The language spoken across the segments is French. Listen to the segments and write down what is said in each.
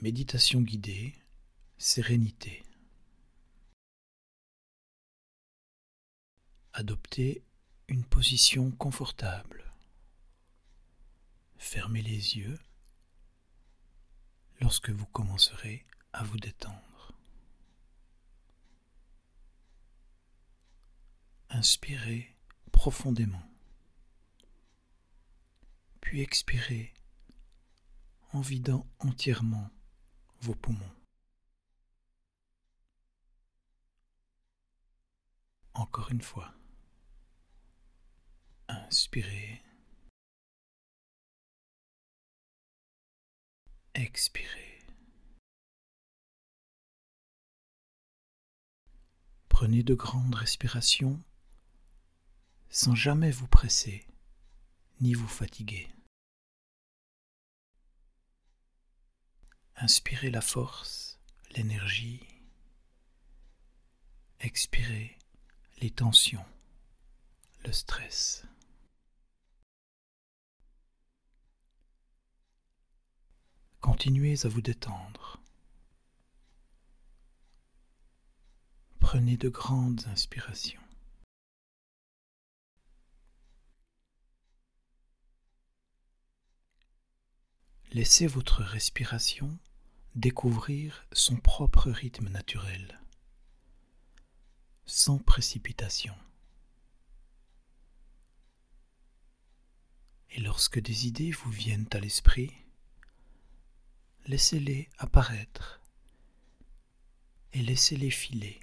Méditation guidée, sérénité. Adoptez une position confortable. Fermez les yeux lorsque vous commencerez à vous détendre. Inspirez profondément, puis expirez en vidant entièrement vos poumons. Encore une fois. Inspirez. Expirez. Prenez de grandes respirations sans jamais vous presser ni vous fatiguer. Inspirez la force, l'énergie. Expirez les tensions, le stress. Continuez à vous détendre. Prenez de grandes inspirations. Laissez votre respiration découvrir son propre rythme naturel, sans précipitation. Et lorsque des idées vous viennent à l'esprit, laissez-les apparaître et laissez-les filer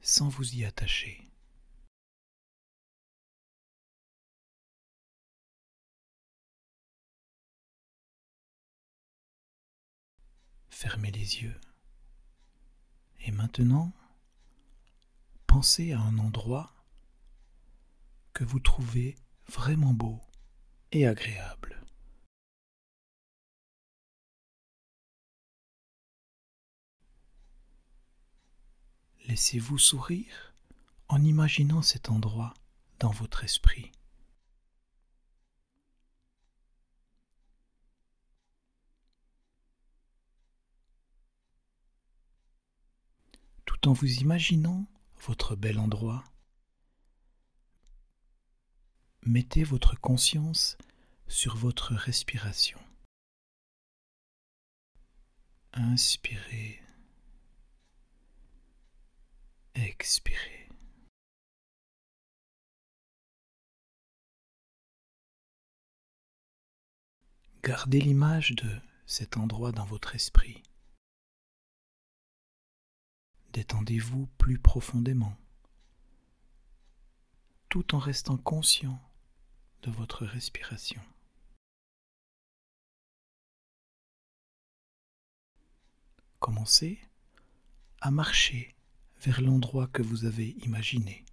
sans vous y attacher. Fermez les yeux. Et maintenant, pensez à un endroit que vous trouvez vraiment beau et agréable. Laissez-vous sourire en imaginant cet endroit dans votre esprit. En vous imaginant votre bel endroit, mettez votre conscience sur votre respiration. Inspirez. Expirez. Gardez l'image de cet endroit dans votre esprit. Détendez-vous plus profondément, tout en restant conscient de votre respiration. Commencez à marcher vers l'endroit que vous avez imaginé.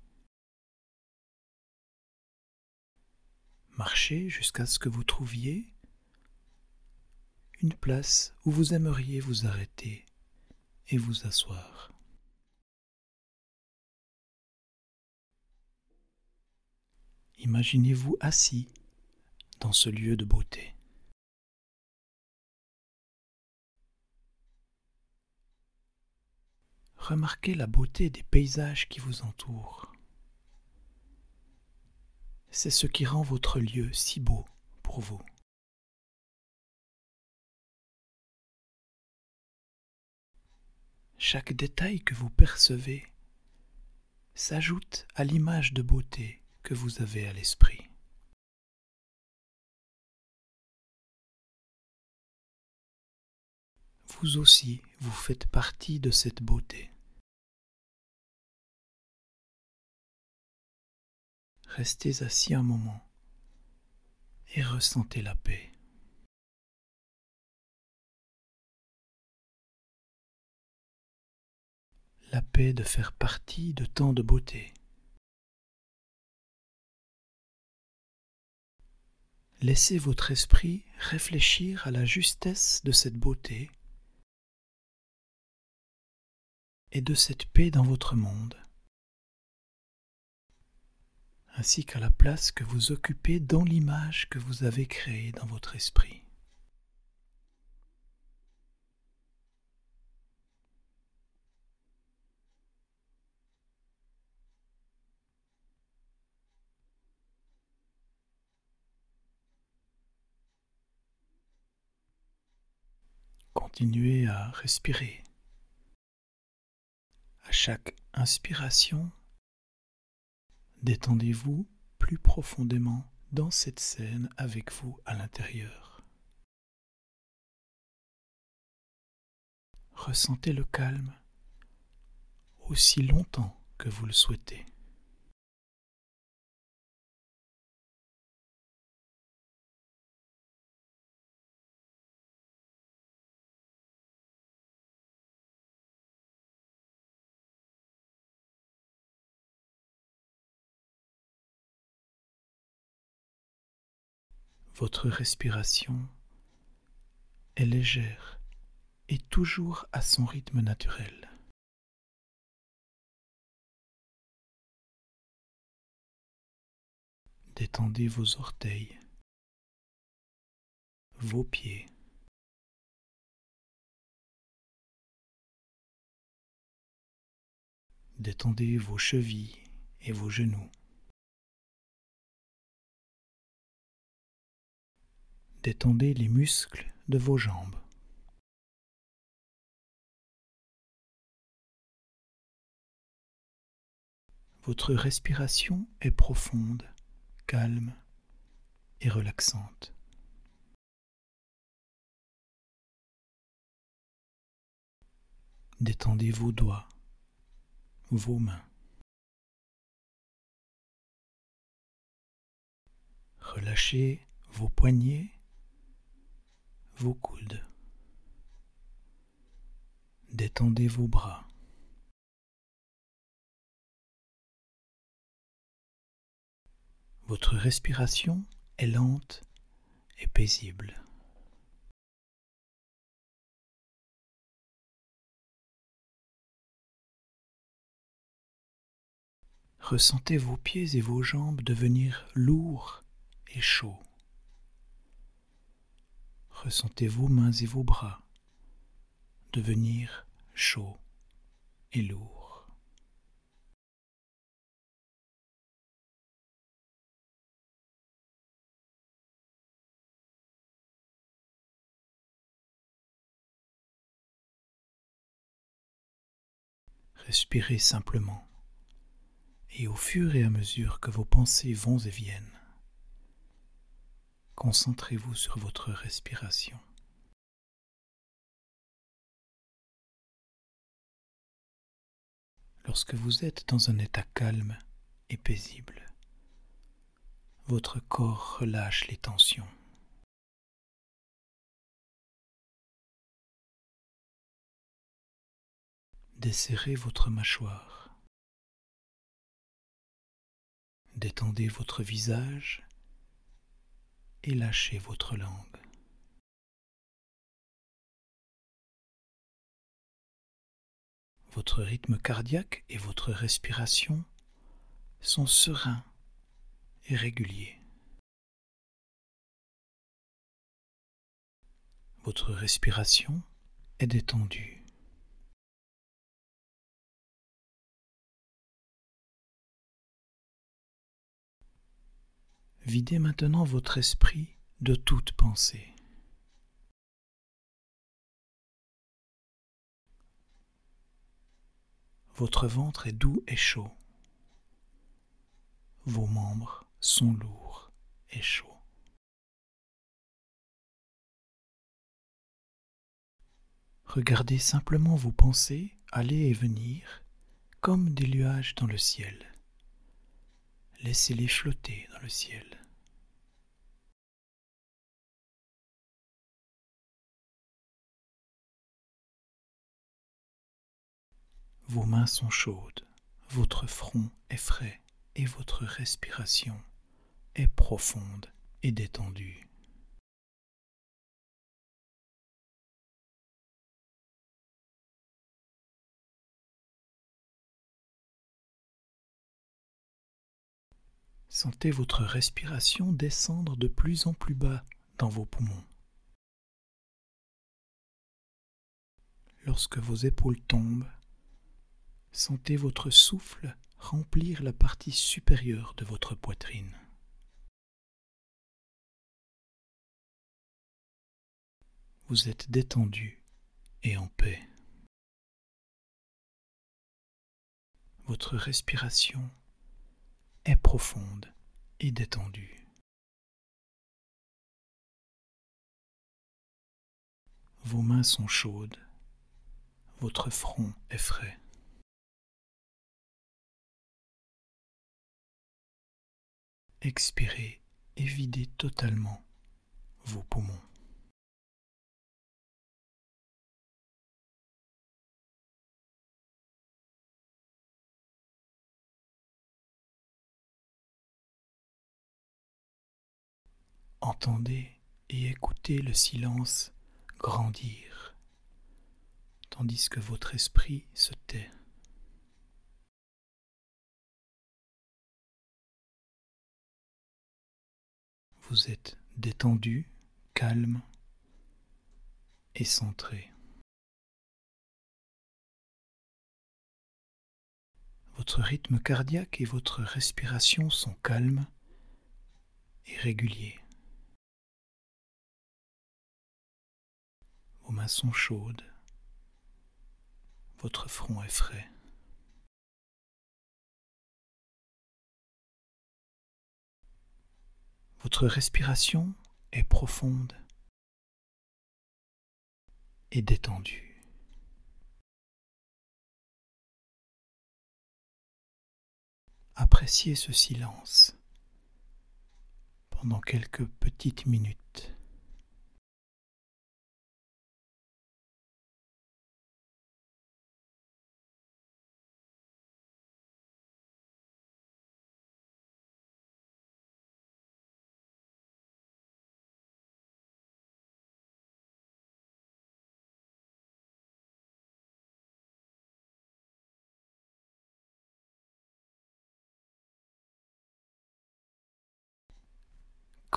Marchez jusqu'à ce que vous trouviez une place où vous aimeriez vous arrêter et vous asseoir. Imaginez-vous assis dans ce lieu de beauté. Remarquez la beauté des paysages qui vous entourent. C'est ce qui rend votre lieu si beau pour vous. Chaque détail que vous percevez s'ajoute à l'image de beauté vous avez à l'esprit. Vous aussi, vous faites partie de cette beauté. Restez assis un moment et ressentez la paix. La paix de faire partie de tant de beauté. Laissez votre esprit réfléchir à la justesse de cette beauté et de cette paix dans votre monde, ainsi qu'à la place que vous occupez dans l'image que vous avez créée dans votre esprit. Continuez à respirer. À chaque inspiration, détendez-vous plus profondément dans cette scène avec vous à l'intérieur. Ressentez le calme aussi longtemps que vous le souhaitez. Votre respiration est légère et toujours à son rythme naturel. Détendez vos orteils, vos pieds, détendez vos chevilles et vos genoux. Détendez les muscles de vos jambes. Votre respiration est profonde, calme et relaxante. Détendez vos doigts, vos mains. Relâchez vos poignets vos coudes. Détendez vos bras. Votre respiration est lente et paisible. Ressentez vos pieds et vos jambes devenir lourds et chauds. Ressentez vos mains et vos bras devenir chauds et lourds. Respirez simplement et au fur et à mesure que vos pensées vont et viennent, Concentrez-vous sur votre respiration. Lorsque vous êtes dans un état calme et paisible, votre corps relâche les tensions. Desserrez votre mâchoire. Détendez votre visage et lâchez votre langue. Votre rythme cardiaque et votre respiration sont sereins et réguliers. Votre respiration est détendue. Videz maintenant votre esprit de toute pensée. Votre ventre est doux et chaud. Vos membres sont lourds et chauds. Regardez simplement vos pensées aller et venir comme des nuages dans le ciel. Laissez-les flotter dans le ciel. Vos mains sont chaudes, votre front est frais et votre respiration est profonde et détendue. Sentez votre respiration descendre de plus en plus bas dans vos poumons. Lorsque vos épaules tombent, Sentez votre souffle remplir la partie supérieure de votre poitrine. Vous êtes détendu et en paix. Votre respiration est profonde et détendue. Vos mains sont chaudes, votre front est frais. Expirez et videz totalement vos poumons. Entendez et écoutez le silence grandir, tandis que votre esprit se tait. Vous êtes détendu, calme et centré. Votre rythme cardiaque et votre respiration sont calmes et réguliers. Vos mains sont chaudes, votre front est frais. Votre respiration est profonde et détendue. Appréciez ce silence pendant quelques petites minutes.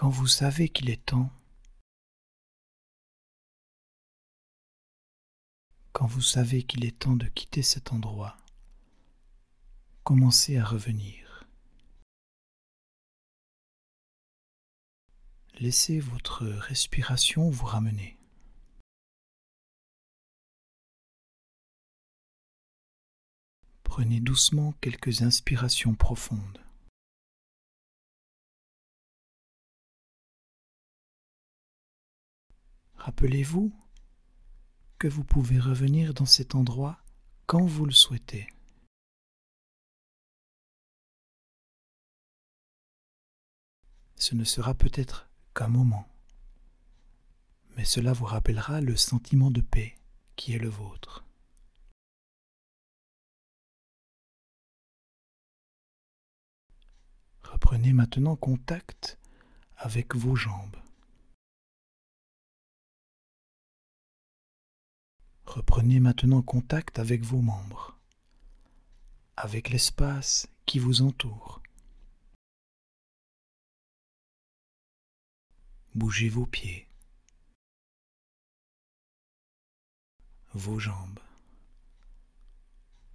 Quand vous savez qu'il est temps, quand vous savez qu'il est temps de quitter cet endroit, commencez à revenir. Laissez votre respiration vous ramener. Prenez doucement quelques inspirations profondes. Rappelez-vous que vous pouvez revenir dans cet endroit quand vous le souhaitez. Ce ne sera peut-être qu'un moment, mais cela vous rappellera le sentiment de paix qui est le vôtre. Reprenez maintenant contact avec vos jambes. Reprenez maintenant contact avec vos membres, avec l'espace qui vous entoure. Bougez vos pieds, vos jambes.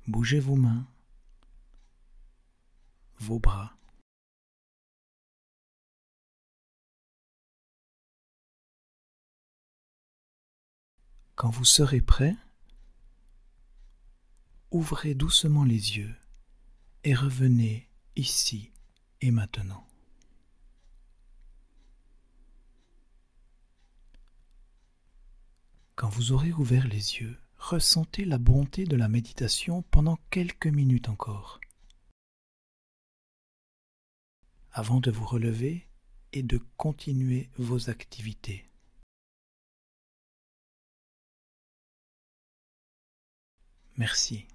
Bougez vos mains, vos bras. Quand vous serez prêt, ouvrez doucement les yeux et revenez ici et maintenant. Quand vous aurez ouvert les yeux, ressentez la bonté de la méditation pendant quelques minutes encore, avant de vous relever et de continuer vos activités. Merci.